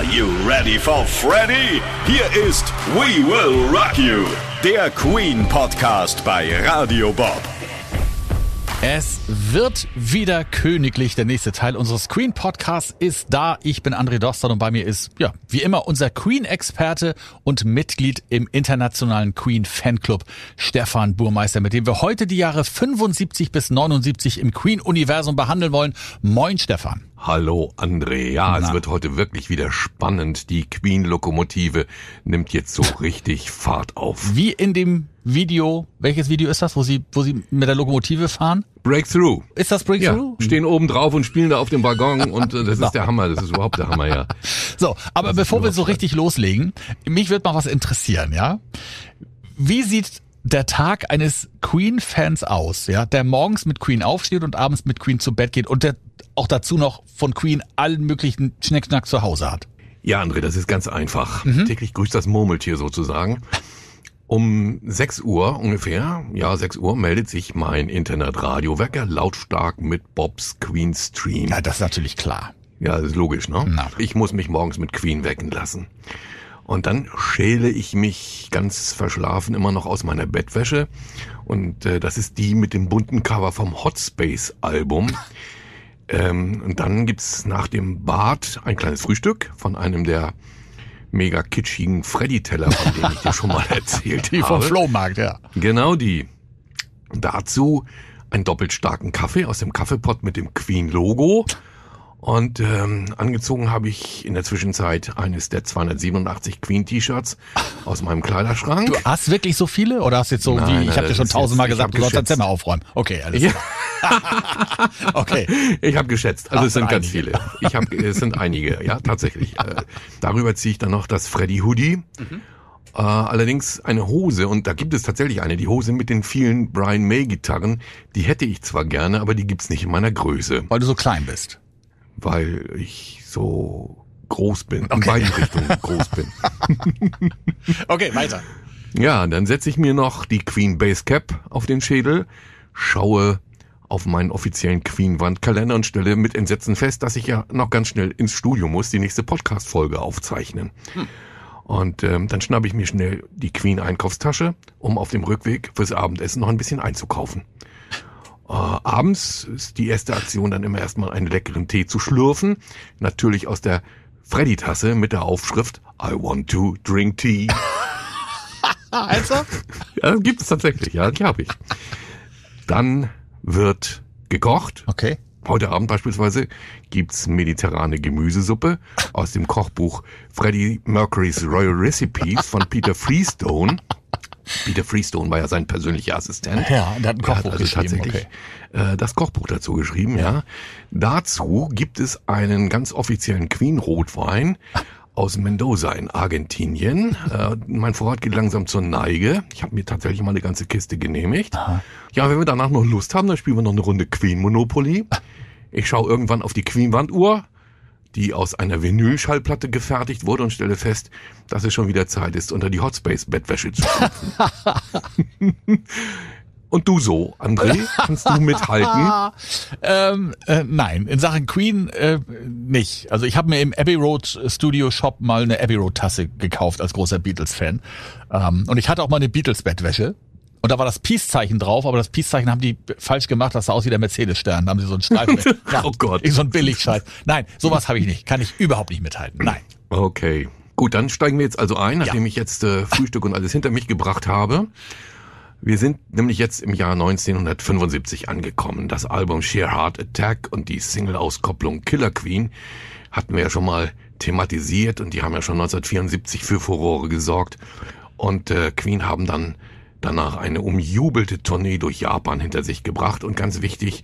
Are you ready for Freddy? Hier ist We Will Rock You, der Queen Podcast bei Radio Bob. Es wird wieder königlich. Der nächste Teil unseres Queen Podcasts ist da. Ich bin André Dostern und bei mir ist, ja, wie immer unser Queen-Experte und Mitglied im internationalen Queen Fanclub, Stefan Burmeister, mit dem wir heute die Jahre 75 bis 79 im Queen-Universum behandeln wollen. Moin, Stefan. Hallo André, ja, Na. es wird heute wirklich wieder spannend. Die Queen-Lokomotive nimmt jetzt so richtig Fahrt auf. Wie in dem Video, welches Video ist das, wo sie, wo sie mit der Lokomotive fahren? Breakthrough. Ist das Ja, Breakthrough? stehen oben drauf und spielen da auf dem Waggon und äh, das ist der Hammer, das ist überhaupt der Hammer, ja. So, aber bevor wir so richtig loslegen, mich wird mal was interessieren, ja? Wie sieht der Tag eines Queen-Fans aus, ja, der morgens mit Queen aufsteht und abends mit Queen zu Bett geht und der auch dazu noch von Queen allen möglichen Schnickschnack zu Hause hat? Ja, André, das ist ganz einfach. Täglich grüßt das Murmeltier sozusagen. Um 6 Uhr ungefähr, ja 6 Uhr, meldet sich mein Internetradiowecker lautstark mit Bobs Queen Stream. Ja, das ist natürlich klar. Ja, das ist logisch, ne? Na. Ich muss mich morgens mit Queen wecken lassen. Und dann schäle ich mich ganz verschlafen immer noch aus meiner Bettwäsche. Und äh, das ist die mit dem bunten Cover vom Hot Space Album. Ähm, und dann gibt's nach dem Bad ein kleines Frühstück von einem der mega kitschigen Freddy-Teller, von denen ich dir schon mal erzählt Die vom habe. Flohmarkt, ja. Genau die. Dazu einen doppelt starken Kaffee aus dem Kaffeepot mit dem Queen-Logo. Und ähm, angezogen habe ich in der Zwischenzeit eines der 287 Queen-T-Shirts aus meinem Kleiderschrank. Du hast wirklich so viele oder hast jetzt so Nein, wie, ich habe dir schon tausendmal gesagt, du sollst dein. Zimmer aufräumen. Okay, alles Ja, Okay. ich habe geschätzt. Also Ach, es sind sind ganz einige. viele. Ich habe, es sind einige, ja tatsächlich. Äh, darüber ziehe ich dann noch das Freddy Hoodie. Äh, allerdings eine Hose, und da gibt es tatsächlich eine, die Hose mit den vielen Brian May Gitarren, die hätte ich zwar gerne, aber die gibt's nicht in meiner Größe. Weil du so klein bist. Weil ich so groß bin, in Okay. beiden Richtungen groß bin. Okay, weiter. Ja, dann setze ich mir noch die Queen Base Cap auf den Schädel, schaue auf meinen offiziellen Queen-Wandkalender und stelle mit Entsetzen fest, dass ich ja noch ganz schnell ins Studio muss, die nächste Podcast-Folge aufzeichnen. Und ähm, dann schnappe ich mir schnell die Queen-Einkaufstasche, um auf dem Rückweg fürs Abendessen noch ein bisschen einzukaufen. Äh, abends ist die erste Aktion dann immer erstmal einen leckeren Tee zu schlürfen. Natürlich aus der Freddy-Tasse mit der Aufschrift I want to drink tea. Ah, also? Ja, gibt es tatsächlich, ja, die habe ich. Dann wird gekocht. Okay. Heute Abend beispielsweise gibt's mediterrane Gemüsesuppe aus dem Kochbuch Freddie Mercury's Royal Recipes von Peter Freestone. Peter Freestone war ja sein persönlicher Assistent. Ja, der hat ein Kochbuch also geschrieben, tatsächlich äh, das Kochbuch dazu geschrieben, ja. Dazu gibt es einen ganz offiziellen Queen-Rotwein aus Mendoza in Argentinien. Äh, mein Vorrat geht langsam zur Neige. Ich habe mir tatsächlich mal eine ganze Kiste genehmigt. Ja, wenn wir danach noch Lust haben, dann spielen wir noch eine Runde Queen Monopoly. Ich schaue irgendwann auf die Queen-Wanduhr, die aus einer Vinylschallplatte gefertigt wurde und stelle fest, dass es schon wieder Zeit ist, unter die Hotspace-Bettwäsche zu schlüpfen. und du so, André, kannst du mithalten? Ähm, äh, nein, in Sachen Queen äh, nicht. Also ich habe mir im Abbey Road Studio Shop mal eine Abbey Road Tasse gekauft als großer Beatles-Fan. Ähm, und ich hatte auch mal eine Beatles-Bettwäsche. Und da war das Peace-Zeichen drauf, aber das Peace-Zeichen haben die falsch gemacht, das sah aus wie der Mercedes-Stern. Da haben sie so einen Streifen. ja, Oh Gott. So ein Billigscheiß. Nein, sowas habe ich nicht. Kann ich überhaupt nicht mithalten. Nein. Okay. Gut, dann steigen wir jetzt also ein, nachdem Ja. ich jetzt äh, Frühstück und alles hinter mich gebracht habe. Wir sind nämlich jetzt im Jahr 1975 angekommen. Das Album Sheer Heart Attack und die Single-Auskopplung Killer Queen hatten wir ja schon mal thematisiert und die haben ja schon 1974 für Furore gesorgt. Und äh, Queen haben dann danach eine umjubelte Tournee durch Japan hinter sich gebracht und ganz wichtig,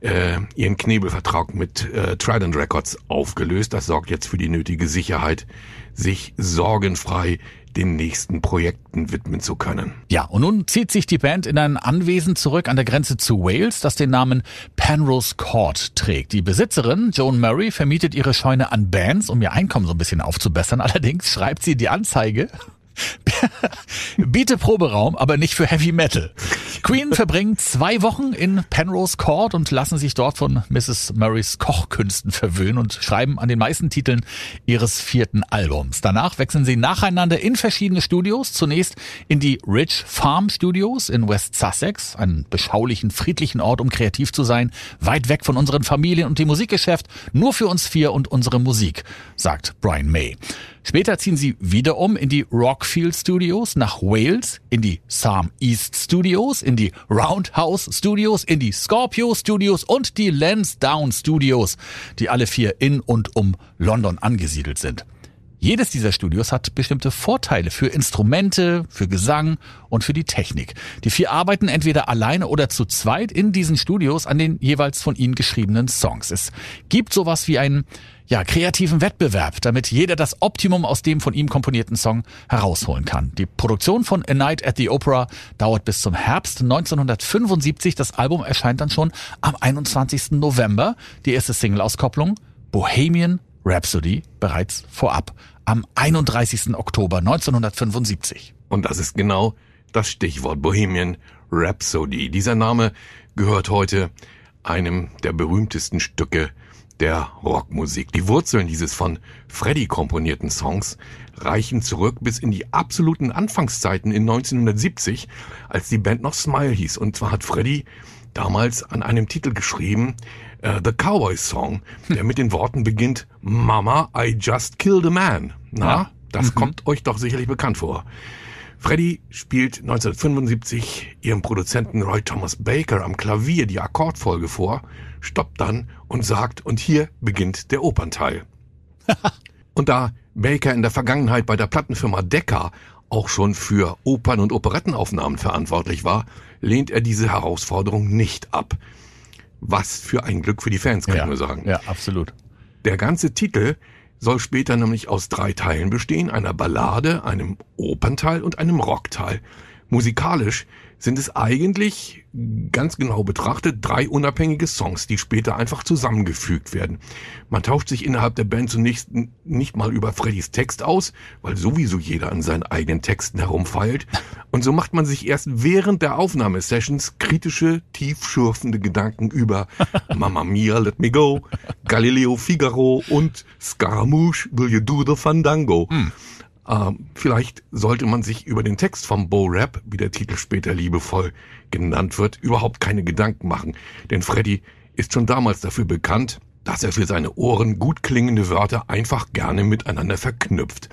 äh, ihren Knebelvertrag mit äh, Trident Records aufgelöst. Das sorgt jetzt für die nötige Sicherheit, sich sorgenfrei den nächsten Projekten widmen zu können. Ja, und nun zieht sich die Band in ein Anwesen zurück an der Grenze zu Wales, das den Namen Penrose Court trägt. Die Besitzerin, Joan Murray, vermietet ihre Scheune an Bands, um ihr Einkommen so ein bisschen aufzubessern. Allerdings schreibt sie die Anzeige Biete Proberaum, aber nicht für Heavy Metal. Queen verbringen zwei Wochen in Penrose Court und lassen sich dort von Mrs. Murrays Kochkünsten verwöhnen und schreiben an den meisten Titeln ihres vierten Albums. Danach wechseln sie nacheinander in verschiedene Studios. Zunächst in die Rich Farm Studios in West Sussex, einen beschaulichen, friedlichen Ort, um kreativ zu sein, weit weg von unseren Familien und dem Musikgeschäft, nur für uns vier und unsere Musik, sagt Brian May. Später ziehen sie wieder um in die Rockfield Studios nach Wales, in die Psalm East Studios, in die Roundhouse Studios, in die Scorpio Studios und die Lansdowne Studios, die alle vier in und um London angesiedelt sind. Jedes dieser Studios hat bestimmte Vorteile für Instrumente, für Gesang und für die Technik. Die vier arbeiten entweder alleine oder zu zweit in diesen Studios an den jeweils von ihnen geschriebenen Songs. Es gibt sowas wie einen ja, kreativen Wettbewerb, damit jeder das Optimum aus dem von ihm komponierten Song herausholen kann. Die Produktion von A Night at the Opera dauert bis zum Herbst 1975. Das Album erscheint dann schon am 21. November. Die erste Single-Auskopplung Bohemian Rhapsody bereits vorab am 31. Oktober 1975. Und das ist genau das Stichwort Bohemian Rhapsody. Dieser Name gehört heute einem der berühmtesten Stücke der Rockmusik. Die Wurzeln dieses von Freddie komponierten Songs reichen zurück bis in die absoluten Anfangszeiten in 1970, als die Band noch Smile hieß. Und zwar hat Freddie damals an einem Titel geschrieben, uh, The Cowboy Song, der mit den Worten beginnt, Mama, I just killed a man. Na, ja. das mhm. kommt euch doch sicherlich bekannt vor. Freddie spielt 1975 ihrem Produzenten Roy Thomas Baker am Klavier die Akkordfolge vor, stoppt dann und sagt, und hier beginnt der Opernteil. und da Baker in der Vergangenheit bei der Plattenfirma Decca auch schon für Opern- und Operettenaufnahmen verantwortlich war, lehnt er diese Herausforderung nicht ab. Was für ein Glück für die Fans, kann ja, ich nur sagen. Ja, absolut. Der ganze Titel soll später nämlich aus drei Teilen bestehen, einer Ballade, einem Opernteil und einem Rockteil. Musikalisch sind es eigentlich, ganz genau betrachtet, drei unabhängige Songs, die später einfach zusammengefügt werden. Man tauscht sich innerhalb der Band zunächst nicht mal über Freddys Text aus, weil sowieso jeder an seinen eigenen Texten herumfeilt. Und so macht man sich erst während der Aufnahmesessions kritische, tiefschürfende Gedanken über Mamma Mia, Let Me Go, Galileo Figaro und Scaramouche, Will You Do the Fandango. Hm. Ähm, vielleicht sollte man sich über den Text vom Bo Rap, wie der Titel später liebevoll genannt wird, überhaupt keine Gedanken machen. Denn Freddy ist schon damals dafür bekannt, dass er für seine Ohren gut klingende Wörter einfach gerne miteinander verknüpft.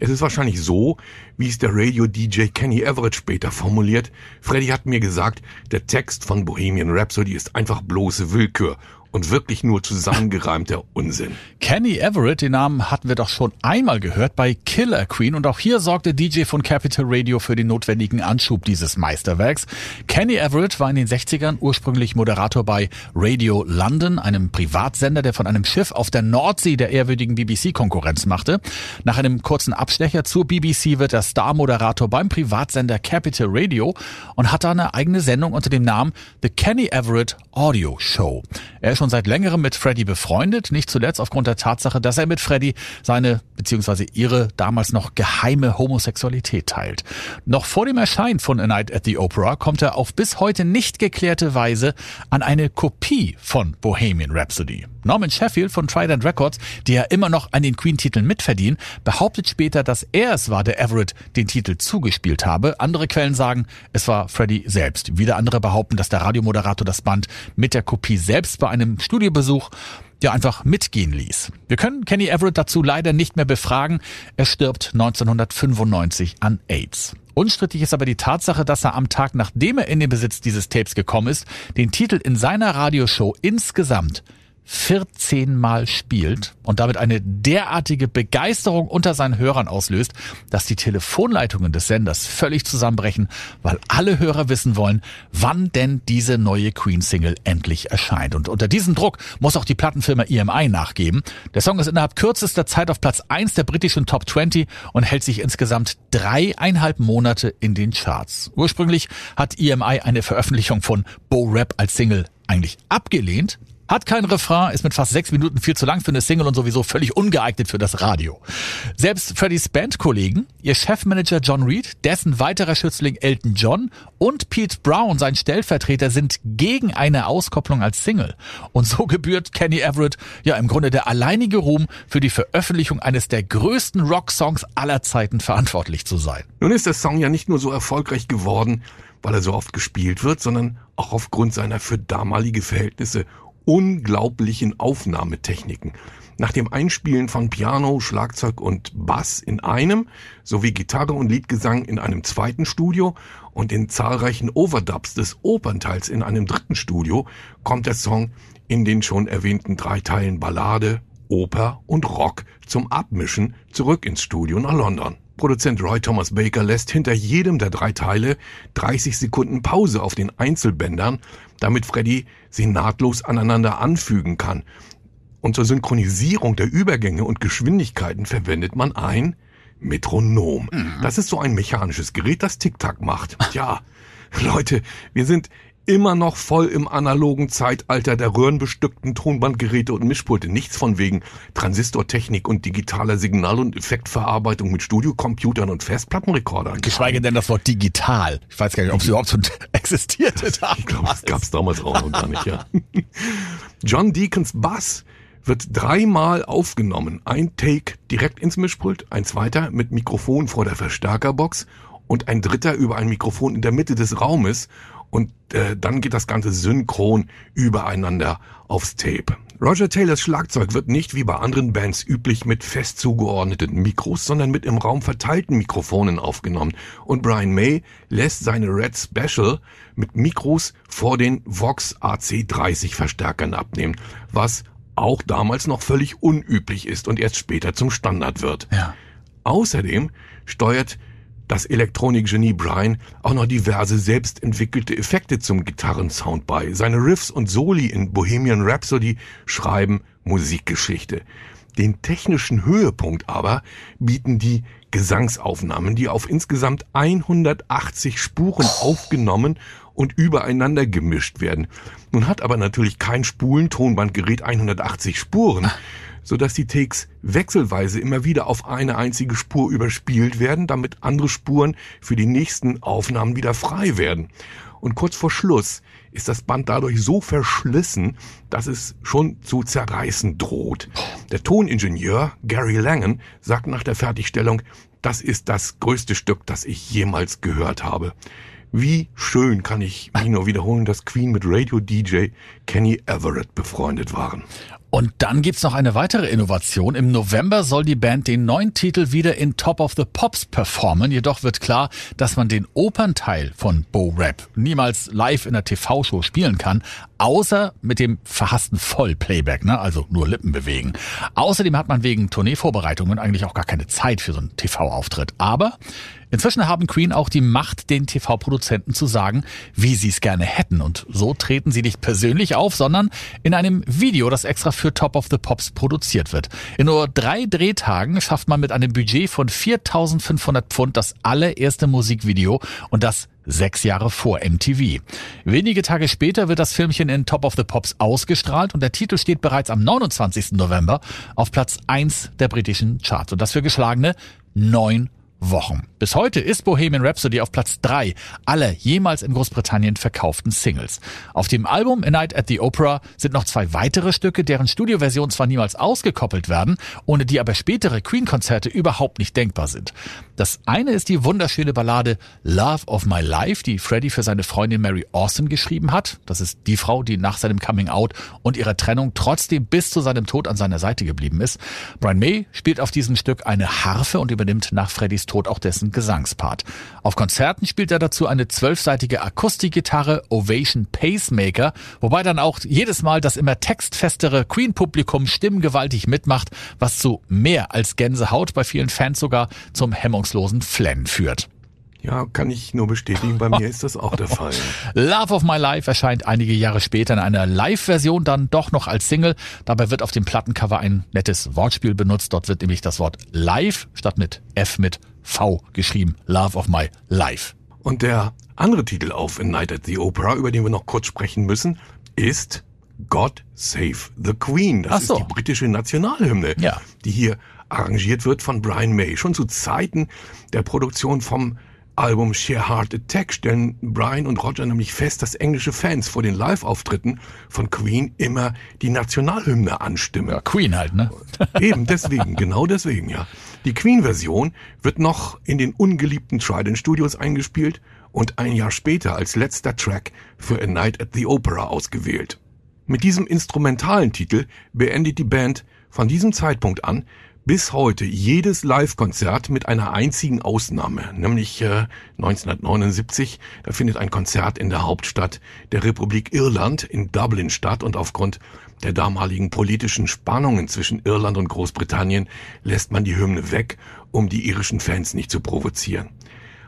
Es ist wahrscheinlich so, wie es der Radio-DJ Kenny Everett später formuliert. Freddy hat mir gesagt, der Text von Bohemian Rhapsody ist einfach bloße Willkür und wirklich nur zusammengereimter Unsinn. Kenny Everett, den Namen hatten wir doch schon einmal gehört bei Killer Queen und auch hier sorgte DJ von Capital Radio für den notwendigen Anschub dieses Meisterwerks. Kenny Everett war in den 60ern ursprünglich Moderator bei Radio London, einem Privatsender, der von einem Schiff auf der Nordsee der ehrwürdigen BBC Konkurrenz machte. Nach einem kurzen Abstecher zur BBC wird er Star-Moderator beim Privatsender Capital Radio und hat da eine eigene Sendung unter dem Namen The Kenny Everett Audio Show. Er ist schon seit längerem mit Freddy befreundet, nicht zuletzt aufgrund der Tatsache, dass er mit Freddy seine bzw. ihre damals noch geheime Homosexualität teilt. Noch vor dem Erscheinen von A Night at the Opera kommt er auf bis heute nicht geklärte Weise an eine Kopie von Bohemian Rhapsody. Norman Sheffield von Trident Records, die ja immer noch an den Queen-Titeln mitverdienen, behauptet später, dass er es war, der Everett den Titel zugespielt habe. Andere Quellen sagen, es war Freddie selbst. Wieder andere behaupten, dass der Radiomoderator das Band mit der Kopie selbst bei einem Studiobesuch ja einfach mitgehen ließ. Wir können Kenny Everett dazu leider nicht mehr befragen. Er stirbt 1995 an AIDS. Unstrittig ist aber die Tatsache, dass er am Tag, nachdem er in den Besitz dieses Tapes gekommen ist, den Titel in seiner Radioshow insgesamt 14 Mal spielt und damit eine derartige Begeisterung unter seinen Hörern auslöst, dass die Telefonleitungen des Senders völlig zusammenbrechen, weil alle Hörer wissen wollen, wann denn diese neue Queen-Single endlich erscheint. Und unter diesem Druck muss auch die Plattenfirma EMI nachgeben. Der Song ist innerhalb kürzester Zeit auf Platz 1 der britischen Top 20 und hält sich insgesamt dreieinhalb Monate in den Charts. Ursprünglich hat EMI eine Veröffentlichung von Bo Rap als Single eigentlich abgelehnt, Hat kein Refrain, ist mit fast sechs Minuten viel zu lang für eine Single und sowieso völlig ungeeignet für das Radio. Selbst Freddys Bandkollegen, ihr Chefmanager John Reed, dessen weiterer Schützling Elton John und Pete Brown, sein Stellvertreter, sind gegen eine Auskopplung als Single. Und so gebührt Kenny Everett ja im Grunde der alleinige Ruhm für die Veröffentlichung eines der größten Rocksongs aller Zeiten verantwortlich zu sein. Nun ist der Song ja nicht nur so erfolgreich geworden, weil er so oft gespielt wird, sondern auch aufgrund seiner für damalige Verhältnisse unglaublichen Aufnahmetechniken. Nach dem Einspielen von Piano, Schlagzeug und Bass in einem sowie Gitarre und Liedgesang in einem zweiten Studio und den zahlreichen Overdubs des Opernteils in einem dritten Studio kommt der Song in den schon erwähnten drei Teilen Ballade, Oper und Rock zum Abmischen zurück ins Studio nach London. Produzent Roy Thomas Baker lässt hinter jedem der drei Teile 30 Sekunden Pause auf den Einzelbändern, damit Freddy sie nahtlos aneinander anfügen kann. Und zur Synchronisierung der Übergänge und Geschwindigkeiten verwendet man ein Metronom. Mhm. Das ist so ein mechanisches Gerät, das Tic-Tac macht. Ja, Leute, wir sind immer noch voll im analogen Zeitalter der röhrenbestückten Tonbandgeräte und Mischpulte. Nichts von wegen Transistortechnik und digitaler Signal- und Effektverarbeitung mit Studiocomputern und Festplattenrekordern. Geschweige denn das Wort digital. Ich weiß gar nicht, ob es überhaupt schon existierte. Ich glaube, das gab es damals auch noch gar nicht, ja. John Deacons Bass wird dreimal aufgenommen. Ein Take direkt ins Mischpult, ein zweiter mit Mikrofon vor der Verstärkerbox und ein dritter über ein Mikrofon in der Mitte des Raumes und äh, dann geht das Ganze synchron übereinander aufs Tape. Roger Taylors Schlagzeug wird nicht wie bei anderen Bands üblich mit fest zugeordneten Mikros, sondern mit im Raum verteilten Mikrofonen aufgenommen. Und Brian May lässt seine Red Special mit Mikros vor den Vox AC30 Verstärkern abnehmen, was auch damals noch völlig unüblich ist und erst später zum Standard wird. Ja. Außerdem steuert das Elektronikgenie Brian auch noch diverse selbst entwickelte Effekte zum Gitarrensound bei. Seine Riffs und Soli in Bohemian Rhapsody schreiben Musikgeschichte. Den technischen Höhepunkt aber bieten die Gesangsaufnahmen, die auf insgesamt 180 Spuren aufgenommen und übereinander gemischt werden. Nun hat aber natürlich kein Spulentonbandgerät 180 Spuren, so dass die Takes wechselweise immer wieder auf eine einzige Spur überspielt werden, damit andere Spuren für die nächsten Aufnahmen wieder frei werden. Und kurz vor Schluss ist das Band dadurch so verschlissen, dass es schon zu zerreißen droht. Der Toningenieur Gary Langen sagt nach der Fertigstellung, das ist das größte Stück, das ich jemals gehört habe. Wie schön kann ich mich nur wiederholen, dass Queen mit Radio-DJ Kenny Everett befreundet waren. Und dann gibt's noch eine weitere Innovation. Im November soll die Band den neuen Titel wieder in Top of the Pops performen. Jedoch wird klar, dass man den Opernteil von Bo Rap niemals live in der TV-Show spielen kann, außer mit dem verhassten Vollplayback, ne? also nur Lippen bewegen. Außerdem hat man wegen Tourneevorbereitungen eigentlich auch gar keine Zeit für so einen TV-Auftritt. Aber Inzwischen haben Queen auch die Macht, den TV-Produzenten zu sagen, wie sie es gerne hätten. Und so treten sie nicht persönlich auf, sondern in einem Video, das extra für Top of the Pops produziert wird. In nur drei Drehtagen schafft man mit einem Budget von 4500 Pfund das allererste Musikvideo und das sechs Jahre vor MTV. Wenige Tage später wird das Filmchen in Top of the Pops ausgestrahlt und der Titel steht bereits am 29. November auf Platz 1 der britischen Charts und das für geschlagene neun Wochen. Bis heute ist Bohemian Rhapsody auf Platz drei aller jemals in Großbritannien verkauften Singles. Auf dem Album A Night at the Opera sind noch zwei weitere Stücke, deren Studioversion zwar niemals ausgekoppelt werden, ohne die aber spätere Queen-Konzerte überhaupt nicht denkbar sind. Das eine ist die wunderschöne Ballade Love of My Life, die Freddie für seine Freundin Mary Austin geschrieben hat. Das ist die Frau, die nach seinem Coming Out und ihrer Trennung trotzdem bis zu seinem Tod an seiner Seite geblieben ist. Brian May spielt auf diesem Stück eine Harfe und übernimmt nach Freddys Tod auch dessen Gesangspart. Auf Konzerten spielt er dazu eine zwölfseitige Akustikgitarre Ovation Pacemaker, wobei dann auch jedes Mal das immer textfestere Queen-Publikum stimmgewaltig mitmacht, was zu mehr als Gänsehaut bei vielen Fans sogar zum hemmungslosen Flenn führt. Ja, kann ich nur bestätigen, bei mir ist das auch der Fall. Love of My Life erscheint einige Jahre später in einer Live-Version dann doch noch als Single. Dabei wird auf dem Plattencover ein nettes Wortspiel benutzt. Dort wird nämlich das Wort Live statt mit F mit V geschrieben. Love of My Life. Und der andere Titel auf A Night at the Opera, über den wir noch kurz sprechen müssen, ist God Save the Queen. Das so. ist die britische Nationalhymne, Ja. die hier arrangiert wird von Brian May. Schon zu Zeiten der Produktion vom Album Sheer Heart Attack stellen Brian und Roger nämlich fest, dass englische Fans vor den Live-Auftritten von Queen immer die Nationalhymne anstimmen. Ja, Queen halt, ne? Eben deswegen, genau deswegen, ja. Die Queen-Version wird noch in den ungeliebten Trident Studios eingespielt und ein Jahr später als letzter Track für A Night at the Opera ausgewählt. Mit diesem instrumentalen Titel beendet die Band von diesem Zeitpunkt an bis heute jedes Live-Konzert mit einer einzigen Ausnahme, nämlich äh, 1979. Da findet ein Konzert in der Hauptstadt der Republik Irland in Dublin statt und aufgrund der damaligen politischen Spannungen zwischen Irland und Großbritannien lässt man die Hymne weg, um die irischen Fans nicht zu provozieren.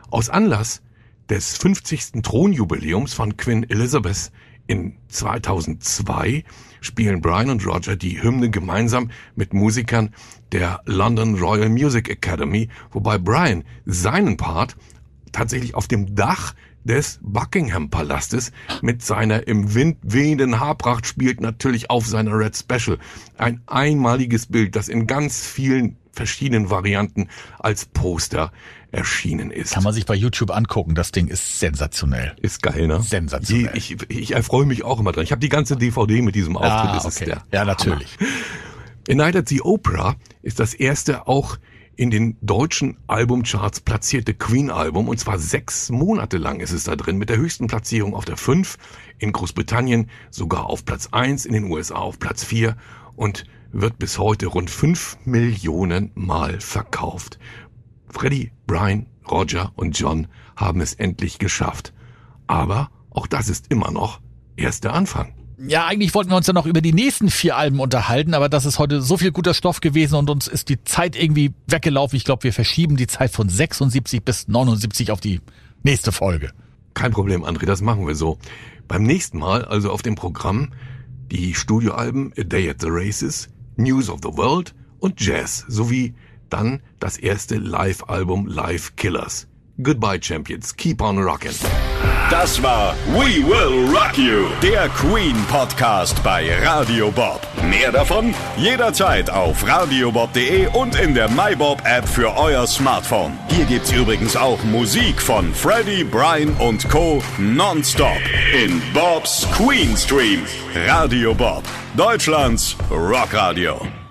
Aus Anlass des 50. Thronjubiläums von Queen Elizabeth in 2002 spielen Brian und Roger die Hymne gemeinsam mit Musikern der London Royal Music Academy, wobei Brian seinen Part tatsächlich auf dem Dach des Buckingham Palastes mit seiner im Wind wehenden Haarpracht spielt, natürlich auf seiner Red Special. Ein einmaliges Bild, das in ganz vielen verschiedenen Varianten als Poster erschienen ist. Kann man sich bei YouTube angucken. Das Ding ist sensationell. Ist geil, ne? Sensationell. Ich, ich erfreue mich auch immer dran. Ich habe die ganze DVD mit diesem Auftritt. Ah, das ist okay. der Ja, natürlich. A Night at the Opera ist das erste auch in den deutschen Albumcharts platzierte Queen-Album und zwar sechs Monate lang ist es da drin mit der höchsten Platzierung auf der 5, in Großbritannien sogar auf Platz 1, in den USA auf Platz 4 und wird bis heute rund 5 Millionen Mal verkauft. Freddie, Brian, Roger und John haben es endlich geschafft. Aber auch das ist immer noch erst der Anfang. Ja, eigentlich wollten wir uns ja noch über die nächsten vier Alben unterhalten, aber das ist heute so viel guter Stoff gewesen und uns ist die Zeit irgendwie weggelaufen. Ich glaube, wir verschieben die Zeit von 76 bis 79 auf die nächste Folge. Kein Problem, André, das machen wir so. Beim nächsten Mal, also auf dem Programm, die Studioalben A Day at the Races, News of the World und Jazz, sowie dann das erste Live-Album Live Killers. Goodbye, Champions. Keep on rockin'. Das war We Will Rock You, der Queen Podcast bei Radio Bob. Mehr davon jederzeit auf radiobob.de und in der MyBob App für euer Smartphone. Hier gibt's übrigens auch Musik von Freddie, Brian und Co. nonstop in Bobs Queen Stream. Radio Bob, Deutschlands Rockradio.